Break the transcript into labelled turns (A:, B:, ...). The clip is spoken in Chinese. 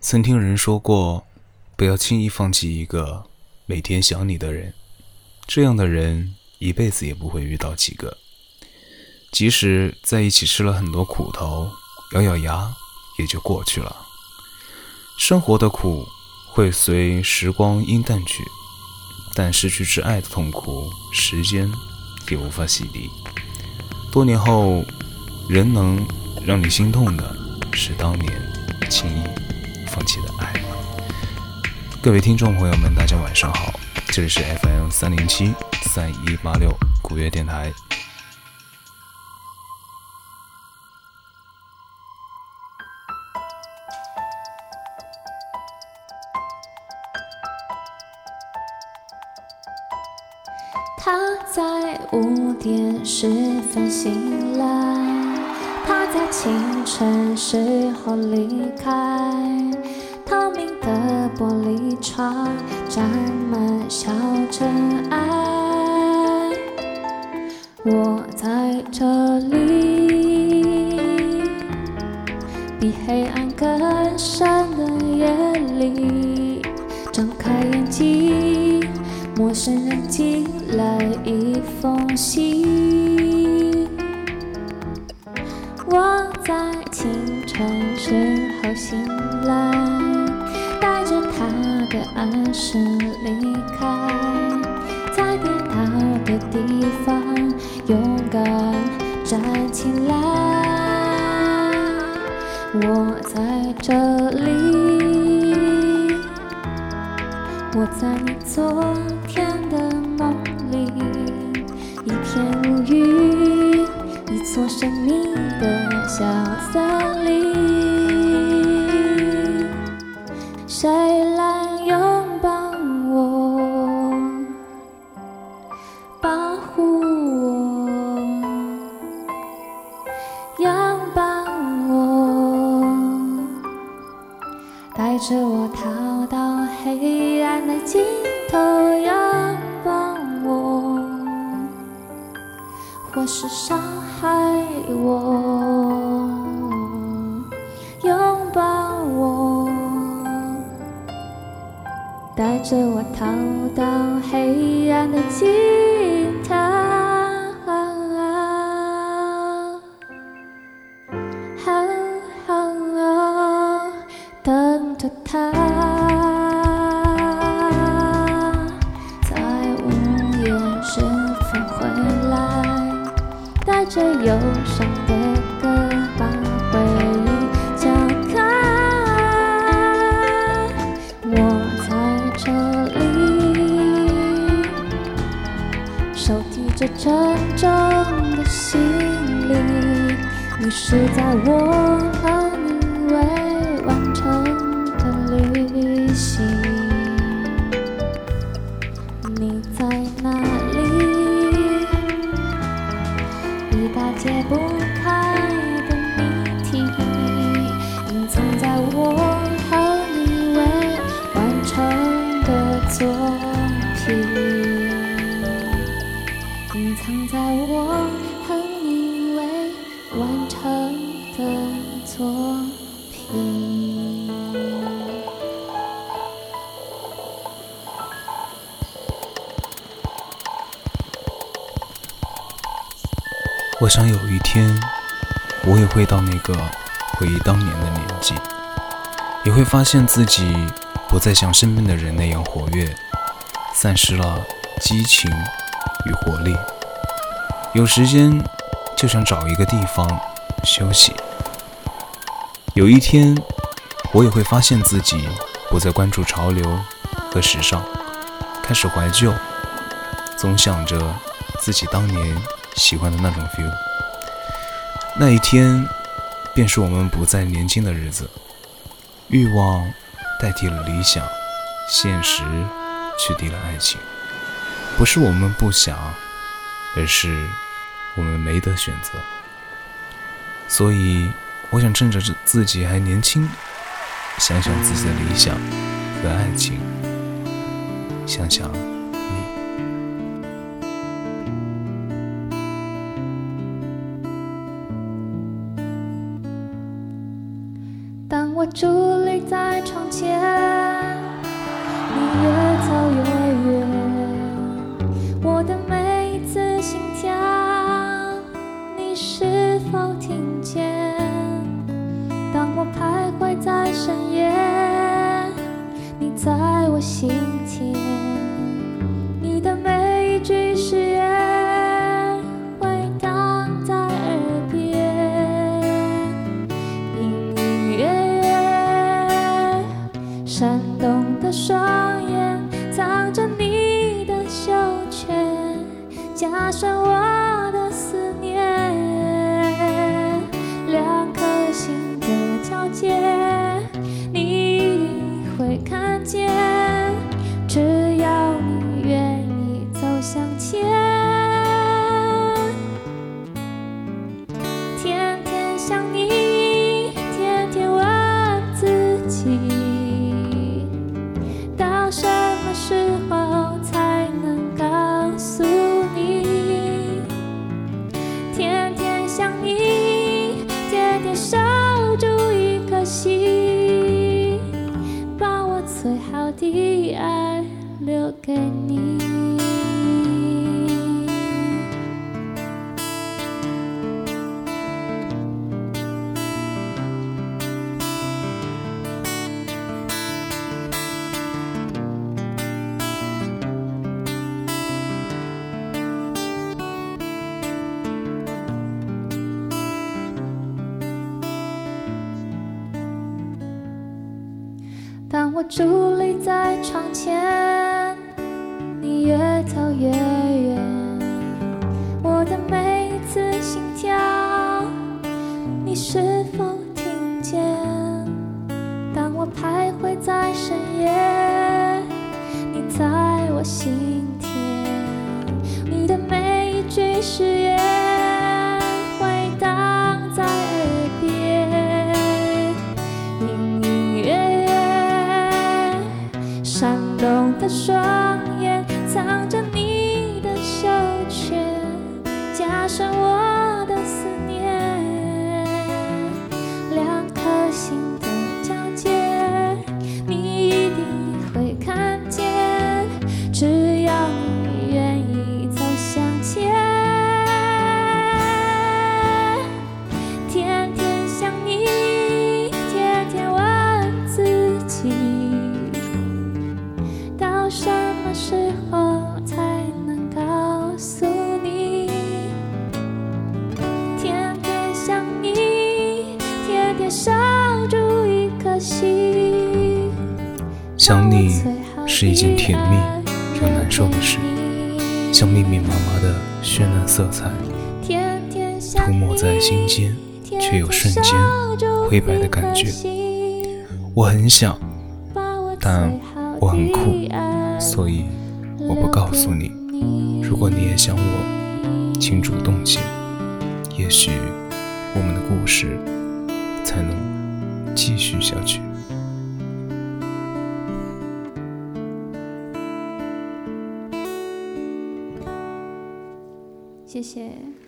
A: 曾听人说过，不要轻易放弃一个每天想你的人，这样的人一辈子也不会遇到几个。即使在一起吃了很多苦头，咬咬牙也就过去了。生活的苦会随时光阴淡去，但失去挚爱的痛苦，时间也无法洗涤。多年后，仍能让你心痛的是当年轻易。放弃的爱。各位听众朋友们，大家晚上好，这里是 FM 三零七三一八六古乐电台。
B: 他在五点十分醒来，他在清晨时候离开。窗沾满小尘埃，我在这里，比黑暗更深的夜里，睁开眼睛，陌生人寄来一封信，我在清晨时候醒来。的暗示离开，在跌倒的地方勇敢站起来。我在这里，我在你昨天的梦里，一片乌云，一座神秘拥抱我，带着我逃到黑暗的尽头，拥抱我，或是伤害我，拥抱我，带着我逃到黑暗的尽他在午夜时分回来，带着忧伤的歌，把回忆敲开。我在这里，手提着沉重的行李，你是在我心，你在哪里？一大解不开的谜题，隐藏在我和你未完成的作品，隐藏在我
A: 我想有一天，我也会到那个回忆当年的年纪，也会发现自己不再像身边的人那样活跃，丧失了激情与活力。有时间就想找一个地方休息。有一天，我也会发现自己不再关注潮流和时尚，开始怀旧，总想着自己当年。喜欢的那种 feel，那一天，便是我们不再年轻的日子。欲望代替了理想，现实取缔了爱情。不是我们不想，而是我们没得选择。所以，我想趁着自己还年轻，想想自己的理想和爱情，想想。
B: 我伫立在窗前，你越走越远。我的每一次心跳，你是否听见？当我徘徊在深夜，你在我心田。交界，你会看见。最好的爱留给你。伫立在窗前，你越走越远。我的每一次心跳，你是否听见？当我徘徊在深夜，你在我心田。你的每一句誓我想我
A: 想你是一件甜蜜又难受的事，像密密麻麻的绚烂色彩，涂抹在心间，却有瞬间灰白的感觉。我很想，但我很酷，所以我不告诉你。如果你也想我，请主动些，也许我们的故事才能继续下去。
B: 谢谢。